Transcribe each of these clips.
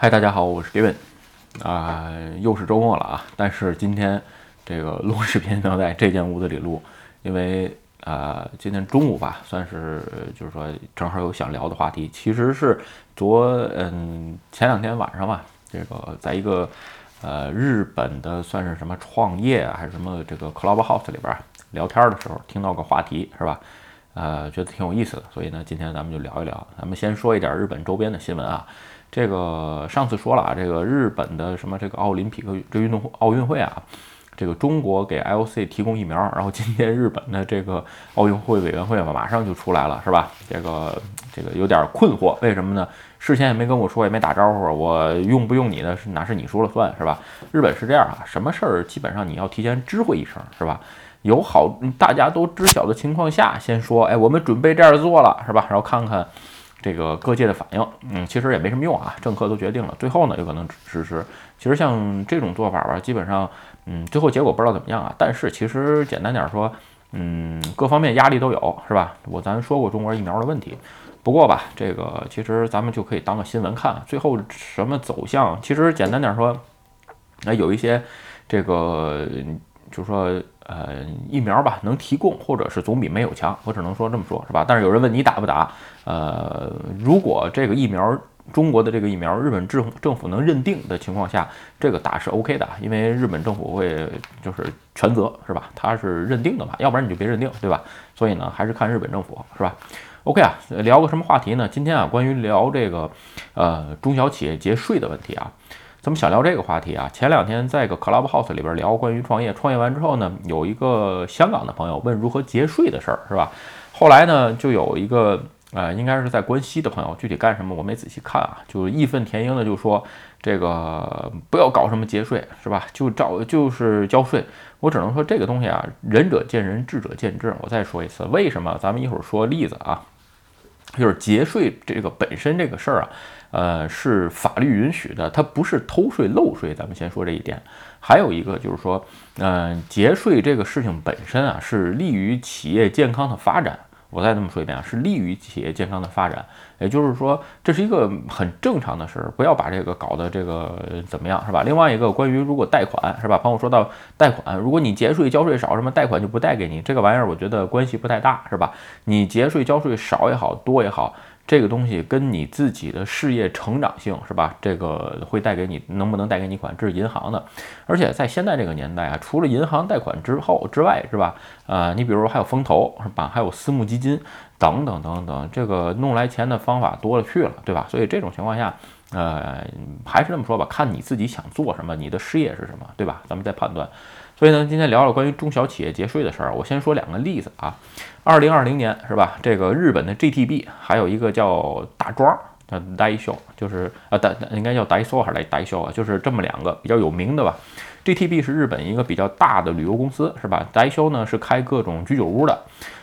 嗨，大家好，我是 Gavin，啊，又是周末了啊，但是今天这个 录视频要在这间屋子里录，因为啊，今天中午吧，算是就是说正好有想聊的话题，其实是昨嗯前两天晚上吧，这个在一个呃日本的算是什么创业还是什么这个 Clubhouse 里边聊天的时候听到个话题是吧？呃，觉得挺有意思的，所以呢，今天咱们就聊一聊。咱们先说一点日本周边的新闻啊。这个上次说了啊，这个日本的什么这个奥林匹克这运动奥运会啊，这个中国给 IOC 提供疫苗，然后今天日本的这个奥运会委员会嘛，马上就出来了，是吧？这个这个有点困惑，为什么呢？事先也没跟我说，也没打招呼，我用不用你的是哪是你说了算，是吧？日本是这样啊，什么事儿基本上你要提前知会一声，是吧？有好大家都知晓的情况下，先说，哎，我们准备这样做了，是吧？然后看看。这个各界的反应，嗯，其实也没什么用啊。政客都决定了，最后呢，有可能实施。其实像这种做法吧，基本上，嗯，最后结果不知道怎么样啊。但是其实简单点说，嗯，各方面压力都有，是吧？我咱说过中国疫苗的问题，不过吧，这个其实咱们就可以当个新闻看。最后什么走向，其实简单点说，那有一些这个，就是说。呃，疫苗吧，能提供或者是总比没有强，我只能说这么说，是吧？但是有人问你打不打？呃，如果这个疫苗，中国的这个疫苗，日本政政府能认定的情况下，这个打是 OK 的，因为日本政府会就是全责，是吧？他是认定的嘛，要不然你就别认定，对吧？所以呢，还是看日本政府，是吧？OK 啊，聊个什么话题呢？今天啊，关于聊这个呃中小企业节税的问题啊。咱们想聊这个话题啊？前两天在一个 Clubhouse 里边聊关于创业，创业完之后呢，有一个香港的朋友问如何节税的事儿，是吧？后来呢，就有一个呃，应该是在关西的朋友，具体干什么我没仔细看啊，就义愤填膺的就说这个不要搞什么节税，是吧？就照就是交税。我只能说这个东西啊，仁者见仁，智者见智。我再说一次，为什么？咱们一会儿说例子啊，就是节税这个本身这个事儿啊。呃，是法律允许的，它不是偷税漏税。咱们先说这一点。还有一个就是说，嗯，节税这个事情本身啊，是利于企业健康的发展。我再这么说一遍啊，是利于企业健康的发展。也就是说，这是一个很正常的事儿，不要把这个搞得这个怎么样，是吧？另外一个关于如果贷款，是吧？朋友说到贷款，如果你节税交税少，什么贷款就不贷给你，这个玩意儿我觉得关系不太大，是吧？你节税交税少也好多也好。这个东西跟你自己的事业成长性是吧？这个会带给你能不能带给你款？这是银行的，而且在现在这个年代啊，除了银行贷款之后之外，是吧？呃，你比如说还有风投是吧？还有私募基金等等等等，这个弄来钱的方法多了去了，对吧？所以这种情况下，呃，还是那么说吧，看你自己想做什么，你的事业是什么，对吧？咱们再判断。所以呢，今天聊聊关于中小企业节税的事儿。我先说两个例子啊。二零二零年是吧？这个日本的 GTB，还有一个叫大庄，叫 d a i s o 就是啊，大应该叫 d a i s o 还是 d a i s o 啊？就是这么两个比较有名的吧。GTB 是日本一个比较大的旅游公司是吧 d a i s o 呢是开各种居酒屋的，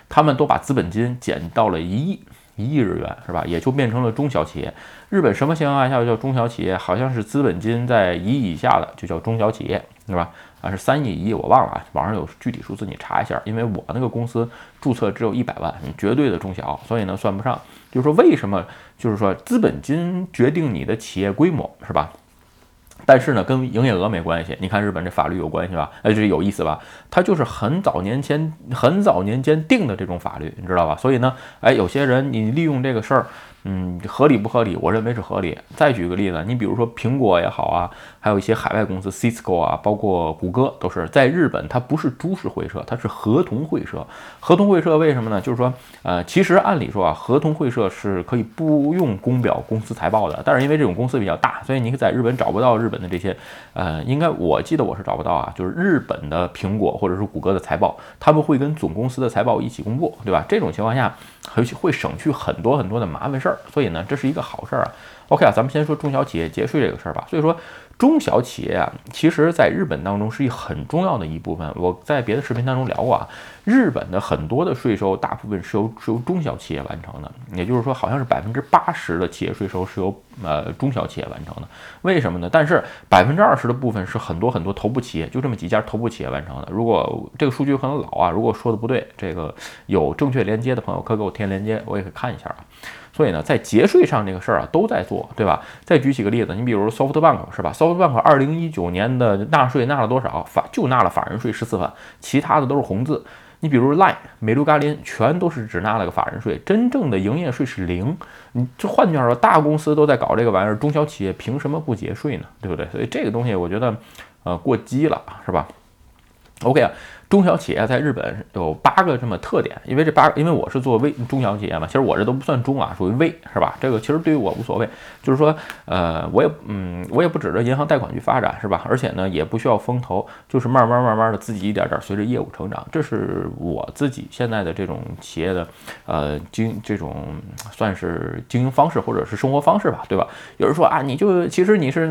他们都把资本金减到了一亿。一亿日元是吧？也就变成了中小企业。日本什么情况下叫中小企业？好像是资本金在一亿以下的就叫中小企业，是吧？啊，是三亿一亿我忘了啊，网上有具体数字你查一下。因为我那个公司注册只有一百万，绝对的中小，所以呢算不上。就是说为什么？就是说资本金决定你的企业规模，是吧？但是呢，跟营业额没关系。你看日本这法律有关系吧？哎，这有意思吧？它就是很早年前、很早年间定的这种法律，你知道吧？所以呢，哎，有些人你利用这个事儿。嗯，合理不合理？我认为是合理。再举个例子，你比如说苹果也好啊，还有一些海外公司，Cisco 啊，包括谷歌，都是在日本，它不是株式会社，它是合同会社。合同会社为什么呢？就是说，呃，其实按理说啊，合同会社是可以不用公表公司财报的，但是因为这种公司比较大，所以你在日本找不到日本的这些，呃，应该我记得我是找不到啊，就是日本的苹果或者是谷歌的财报，他们会跟总公司的财报一起公布，对吧？这种情况下，会会省去很多很多的麻烦事儿。所以呢，这是一个好事儿啊。OK 啊，咱们先说中小企业节税这个事儿吧。所以说，中小企业啊，其实在日本当中是一很重要的一部分。我在别的视频当中聊过啊，日本的很多的税收大部分是由是由中小企业完成的，也就是说，好像是百分之八十的企业税收是由呃中小企业完成的。为什么呢？但是百分之二十的部分是很多很多头部企业，就这么几家头部企业完成的。如果这个数据可能老啊，如果说的不对，这个有正确连接的朋友可以给我填连接，我也可以看一下啊。所以呢，在节税上这个事儿啊都在做，对吧？再举几个例子，你比如 SoftBank 是吧？SoftBank 二零一九年的纳税纳了多少？法就纳了法人税十四万，其他的都是红字。你比如 Line、美卢嘎林，全都是只纳了个法人税，真正的营业税是零。你这换句话说，大公司都在搞这个玩意儿，中小企业凭什么不节税呢？对不对？所以这个东西我觉得，呃，过激了，是吧？OK 啊。中小企业在日本有八个这么特点，因为这八个，因为我是做微中小企业嘛，其实我这都不算中啊，属于微，是吧？这个其实对于我无所谓，就是说，呃，我也，嗯，我也不指着银行贷款去发展，是吧？而且呢，也不需要风投，就是慢慢慢慢的自己一点点随着业务成长，这是我自己现在的这种企业的，呃，经这种算是经营方式或者是生活方式吧，对吧？有人说啊，你就其实你是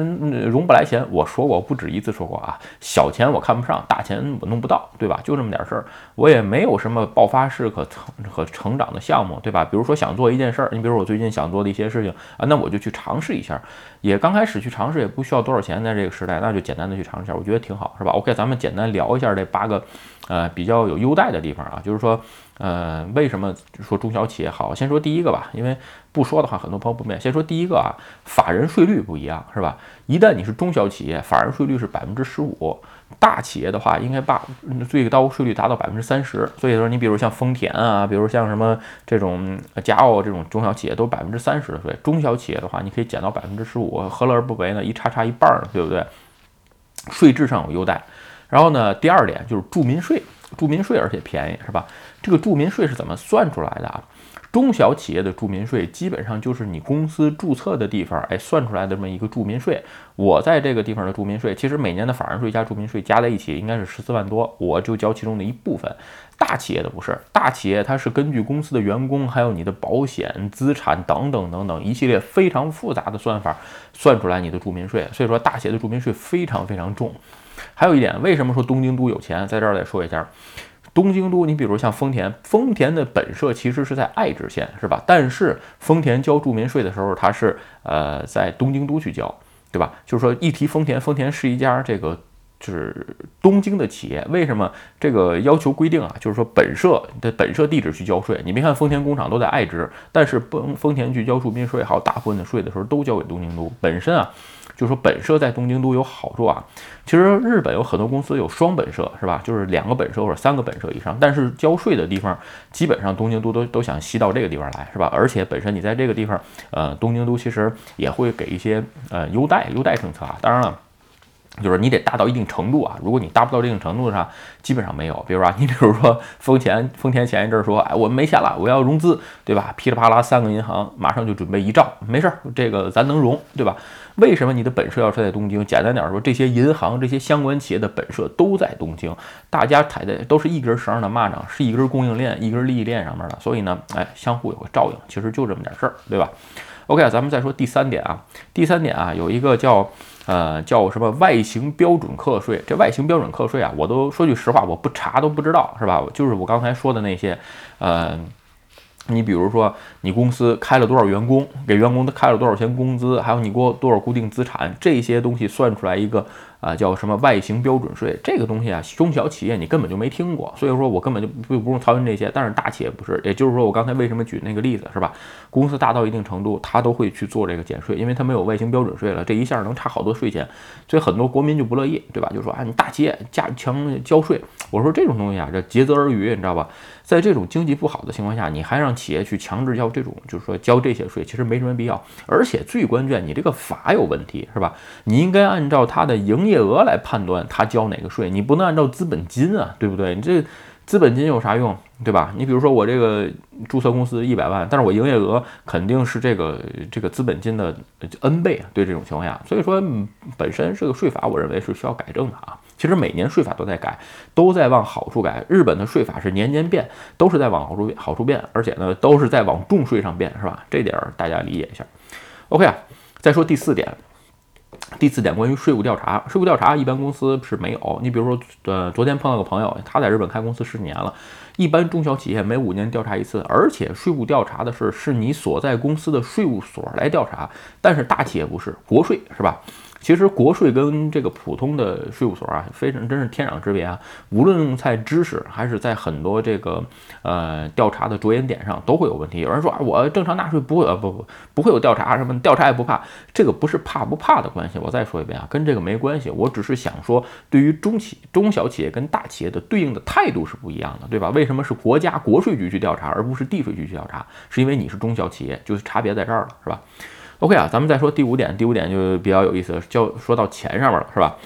融不来钱，我说过不止一次说过啊，小钱我看不上，大钱我弄不到。对吧？就这么点事儿，我也没有什么爆发式可成可成长的项目，对吧？比如说想做一件事儿，你比如我最近想做的一些事情啊，那我就去尝试一下，也刚开始去尝试也不需要多少钱，在这个时代，那就简单的去尝试一下，我觉得挺好，是吧？OK，咱们简单聊一下这八个呃比较有优待的地方啊，就是说呃为什么说中小企业好？先说第一个吧，因为不说的话很多朋友不明白。先说第一个啊，法人税率不一样，是吧？一旦你是中小企业，法人税率是百分之十五。大企业的话，应该把最高税率达到百分之三十。所以说，你比如像丰田啊，比如像什么这种佳奥这种中小企业，都百分之三十的税。中小企业的话，你可以减到百分之十五，何乐而不为呢？一差差一半呢，对不对？税制上有优待。然后呢，第二点就是住民税，住民税而且便宜，是吧？这个住民税是怎么算出来的啊？中小企业的住民税基本上就是你公司注册的地方，哎，算出来的这么一个住民税。我在这个地方的住民税，其实每年的法人税加住民税加在一起应该是十四万多，我就交其中的一部分。大企业的不是，大企业它是根据公司的员工，还有你的保险资产等等等等一系列非常复杂的算法算出来你的住民税。所以说大企业的住民税非常非常重。还有一点，为什么说东京都有钱？在这儿再说一下。东京都，你比如像丰田，丰田的本社其实是在爱知县，是吧？但是丰田交住民税的时候，它是呃在东京都去交，对吧？就是说一提丰田，丰田是一家这个就是东京的企业，为什么这个要求规定啊？就是说本社的本社地址去交税。你别看丰田工厂都在爱知，但是丰丰田去交住民税，还有大部分的税的时候都交给东京都本身啊。就是说本社在东京都有好处啊，其实日本有很多公司有双本社，是吧？就是两个本社或者三个本社以上，但是交税的地方基本上东京都都都想吸到这个地方来，是吧？而且本身你在这个地方，呃，东京都其实也会给一些呃优待优待政策啊，当然了。就是你得达到一定程度啊，如果你达不到这定程度上，基本上没有。比如说，你比如说丰田，丰田前一阵说，哎，我们没钱了，我要融资，对吧？噼里啪啦三个银行马上就准备一兆，没事儿，这个咱能融，对吧？为什么你的本社要设在东京？简单点说，这些银行、这些相关企业的本社都在东京，大家踩在都是一根绳上的蚂蚱，是一根供应链、一根利益链上面的，所以呢，哎，相互有个照应，其实就这么点事儿，对吧？OK，咱们再说第三点啊，第三点啊，有一个叫。呃，叫什么外形标准课税？这外形标准课税啊，我都说句实话，我不查都不知道，是吧？就是我刚才说的那些，呃，你比如说你公司开了多少员工，给员工开了多少钱工资，还有你给我多少固定资产，这些东西算出来一个。啊，叫什么外形标准税？这个东西啊，中小企业你根本就没听过，所以说我根本就不不用操心这些。但是大企业不是，也就是说我刚才为什么举那个例子是吧？公司大到一定程度，他都会去做这个减税，因为他没有外形标准税了，这一下能差好多税钱，所以很多国民就不乐意，对吧？就说啊，你大企业加强交税，我说这种东西啊，这竭泽而渔，你知道吧？在这种经济不好的情况下，你还让企业去强制要这种，就是说交这些税，其实没什么必要。而且最关键，你这个法有问题，是吧？你应该按照它的营业业额来判断他交哪个税，你不能按照资本金啊，对不对？你这。资本金有啥用，对吧？你比如说我这个注册公司一百万，但是我营业额肯定是这个这个资本金的 N 倍啊。对这种情况下，所以说本身这个税法，我认为是需要改正的啊。其实每年税法都在改，都在往好处改。日本的税法是年年变，都是在往好处好处变，而且呢都是在往重税上变，是吧？这点儿大家理解一下。OK 啊，再说第四点。第四点，关于税务调查，税务调查一般公司是没有。你比如说，呃，昨天碰到个朋友，他在日本开公司十几年了，一般中小企业每五年调查一次，而且税务调查的是是你所在公司的税务所来调查，但是大企业不是国税是吧？其实国税跟这个普通的税务所啊，非常真是天壤之别啊！无论在知识还是在很多这个呃调查的着眼点上，都会有问题。有人说啊，我正常纳税不会呃不不不会有调查什么调查也不怕，这个不是怕不怕的关系。我再说一遍啊，跟这个没关系。我只是想说，对于中企中小企业跟大企业的对应的态度是不一样的，对吧？为什么是国家国税局去调查，而不是地税局去调查？是因为你是中小企业，就是差别在这儿了，是吧？OK 啊，咱们再说第五点，第五点就比较有意思，交说到钱上面了，是吧？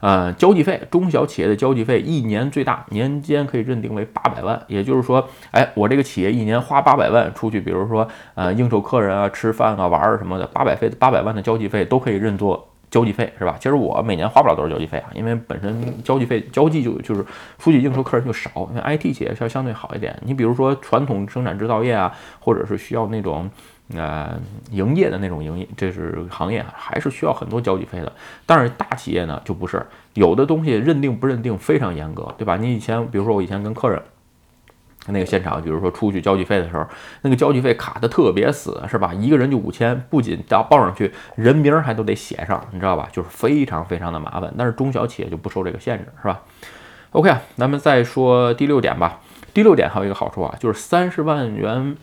呃，交际费，中小企业的交际费一年最大年间可以认定为八百万，也就是说，哎，我这个企业一年花八百万出去，比如说呃应酬客人啊、吃饭啊、玩儿什么的，八百费八百万的交际费都可以认作交际费，是吧？其实我每年花不了多少交际费啊，因为本身交际费交际就就是出去应酬客人就少，因为 IT 企业相相对好一点。你比如说传统生产制造业啊，或者是需要那种。呃，营业的那种营业，这是行业，还是需要很多交际费的。但是大企业呢，就不是，有的东西认定不认定非常严格，对吧？你以前，比如说我以前跟客人那个现场，比如说出去交际费的时候，那个交际费卡的特别死，是吧？一个人就五千，不仅要报上去，人名还都得写上，你知道吧？就是非常非常的麻烦。但是中小企业就不受这个限制，是吧？OK 啊，咱们再说第六点吧。第六点还有一个好处啊，就是三十万元。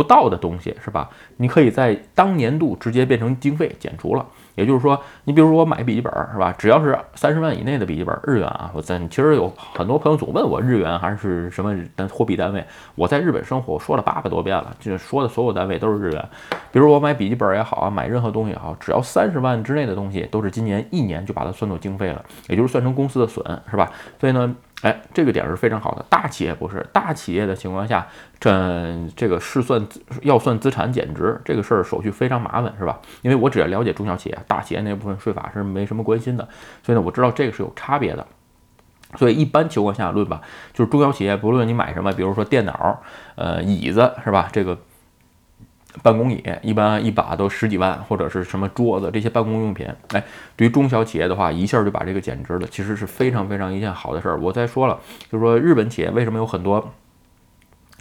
不到的东西是吧？你可以在当年度直接变成经费减除了。也就是说，你比如说我买笔记本是吧？只要是三十万以内的笔记本，日元啊，我在其实有很多朋友总问我日元还是什么单货币单位。我在日本生活，我说了八百多遍了，就说的所有单位都是日元。比如我买笔记本也好啊，买任何东西也好，只要三十万之内的东西，都是今年一年就把它算作经费了，也就是算成公司的损，是吧？所以呢。哎，这个点是非常好的。大企业不是大企业的情况下，这这个试算要算资产减值这个事儿手续非常麻烦，是吧？因为我只要了解中小企业，大企业那部分税法是没什么关心的，所以呢，我知道这个是有差别的。所以一般情况下论吧，就是中小企业不论你买什么，比如说电脑、呃椅子，是吧？这个。办公椅一般一把都十几万，或者是什么桌子这些办公用品，哎，对于中小企业的话，一下就把这个减值了，其实是非常非常一件好的事儿。我再说了，就是说日本企业为什么有很多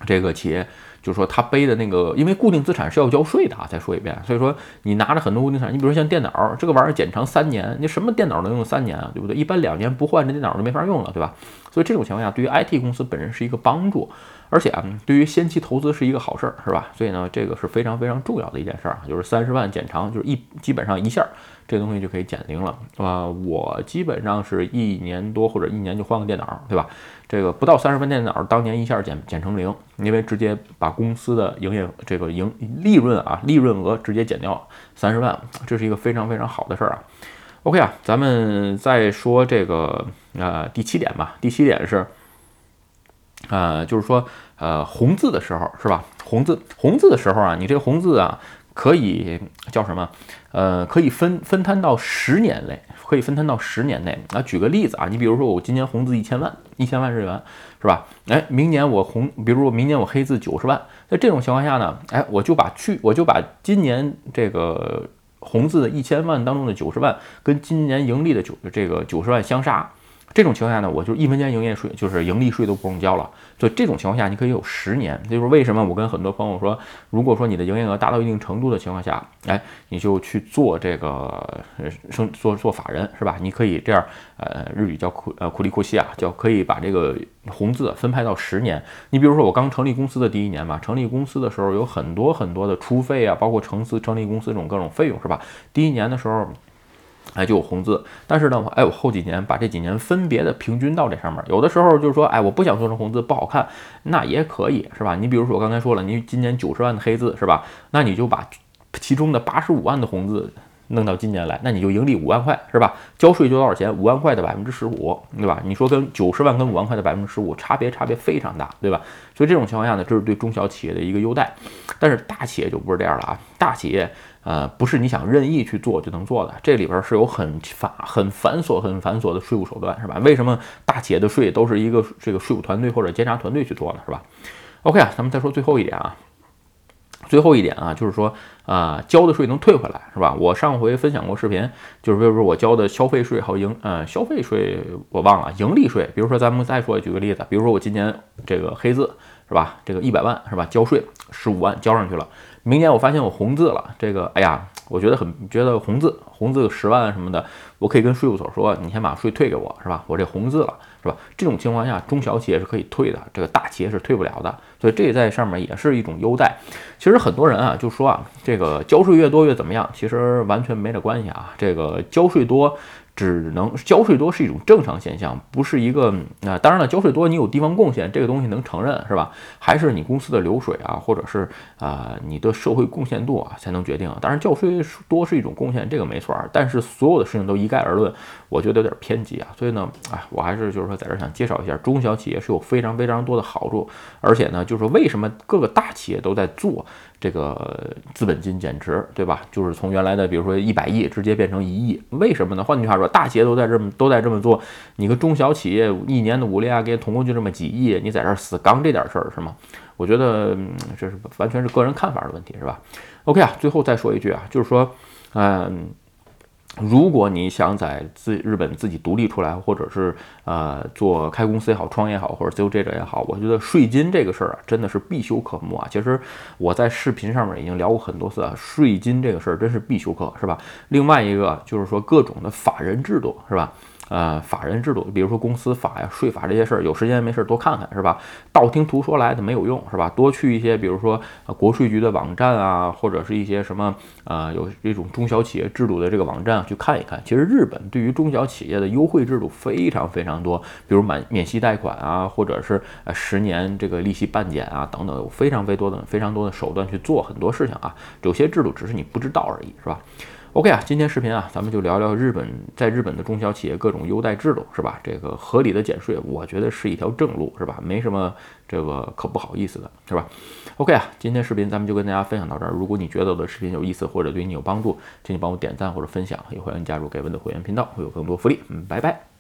这个企业。就是说，他背的那个，因为固定资产是要交税的啊。再说一遍，所以说你拿着很多固定资产，你比如说像电脑这个玩意儿，减长三年，你什么电脑能用三年啊？对不对？一般两年不换这电脑就没法用了，对吧？所以这种情况下，对于 IT 公司本身是一个帮助，而且啊，对于先期投资是一个好事儿，是吧？所以呢，这个是非常非常重要的一件事儿啊，就是三十万减长，就是一基本上一下。这东西就可以减零了啊！我基本上是一年多或者一年就换个电脑，对吧？这个不到三十万电脑，当年一下减减成零，因为直接把公司的营业这个营利润啊利润额直接减掉三十万，这是一个非常非常好的事儿啊。OK 啊，咱们再说这个呃第七点吧。第七点是，呃，就是说呃红字的时候是吧？红字红字的时候啊，你这个红字啊。可以叫什么？呃，可以分分摊到十年内，可以分摊到十年内。啊，举个例子啊，你比如说我今年红字一千万，一千万日元，是吧？哎，明年我红，比如说明年我黑字九十万，在这种情况下呢，哎，我就把去，我就把今年这个红字的一千万当中的九十万，跟今年盈利的九这个九十万相杀。这种情况下呢，我就一分钱营业税，就是盈利税都不用交了。所以这种情况下，你可以有十年。就是为什么我跟很多朋友说，如果说你的营业额达到一定程度的情况下，哎，你就去做这个生做做法人，是吧？你可以这样，呃，日语叫库呃库里库西啊，叫可以把这个红字分派到十年。你比如说我刚成立公司的第一年嘛，成立公司的时候有很多很多的出费啊，包括成司成立公司这种各种费用，是吧？第一年的时候。哎，就有红字，但是呢，哎，我后几年把这几年分别的平均到这上面，有的时候就是说，哎，我不想做成红字，不好看，那也可以，是吧？你比如说我刚才说了，你今年九十万的黑字，是吧？那你就把其中的八十五万的红字。弄到今年来，那你就盈利五万块，是吧？交税就多少钱？五万块的百分之十五，对吧？你说跟九十万跟五万块的百分之十五差别差别非常大，对吧？所以这种情况下呢，这是对中小企业的一个优待，但是大企业就不是这样了啊！大企业，呃，不是你想任意去做就能做的，这里边是有很繁很繁琐很繁琐的税务手段，是吧？为什么大企业的税都是一个这个税务团队或者监察团队去做呢？是吧？OK 啊，咱们再说最后一点啊。最后一点啊，就是说啊，交的税能退回来，是吧？我上回分享过视频，就是比如说我交的消费税还有盈呃消费税我忘了，盈利税，比如说咱们再说举个例子，比如说我今年这个黑字是吧，这个一百万是吧，交税十五万交上去了，明年我发现我红字了，这个哎呀，我觉得很觉得红字红字十万什么的，我可以跟税务所说，你先把税退给我，是吧？我这红字了。是吧？这种情况下，中小企业是可以退的，这个大企业是退不了的，所以这在上面也是一种优待。其实很多人啊就说啊，这个交税越多越怎么样？其实完全没这关系啊，这个交税多。只能交税多是一种正常现象，不是一个啊。当然了，交税多你有地方贡献，这个东西能承认是吧？还是你公司的流水啊，或者是啊你的社会贡献度啊才能决定。当然，交税多是一种贡献，这个没错。但是所有的事情都一概而论，我觉得有点偏激啊。所以呢，哎，我还是就是说在这想介绍一下，中小企业是有非常非常多的好处，而且呢，就是说为什么各个大企业都在做。这个资本金减值，对吧？就是从原来的比如说一百亿直接变成一亿，为什么呢？换句话说，大企业都在这么都在这么做，你个中小企业一年的五利啊给统共就这么几亿，你在这死扛这点事儿是吗？我觉得这是完全是个人看法的问题，是吧？OK 啊，最后再说一句啊，就是说，嗯。如果你想在自日本自己独立出来，或者是呃做开公司也好，创业也好，或者自由职业者也好，我觉得税金这个事儿啊，真的是必修科目啊。其实我在视频上面已经聊过很多次啊，税金这个事儿真是必修课，是吧？另外一个就是说各种的法人制度，是吧？呃，法人制度，比如说公司法呀、税法这些事儿，有时间没事儿多看看，是吧？道听途说来的没有用，是吧？多去一些，比如说国税局的网站啊，或者是一些什么啊，有这种中小企业制度的这个网站去看一看。其实日本对于中小企业的优惠制度非常非常多，比如满免息贷款啊，或者是呃十年这个利息半减啊等等，有非常非常多的非常多的手段去做很多事情啊。有些制度只是你不知道而已，是吧？OK 啊，今天视频啊，咱们就聊聊日本在日本的中小企业各种优待制度，是吧？这个合理的减税，我觉得是一条正路，是吧？没什么这个可不好意思的，是吧？OK 啊，今天视频咱们就跟大家分享到这儿。如果你觉得我的视频有意思或者对你有帮助，请你帮我点赞或者分享，也欢迎加入盖文的会员频道，会有更多福利。嗯，拜拜。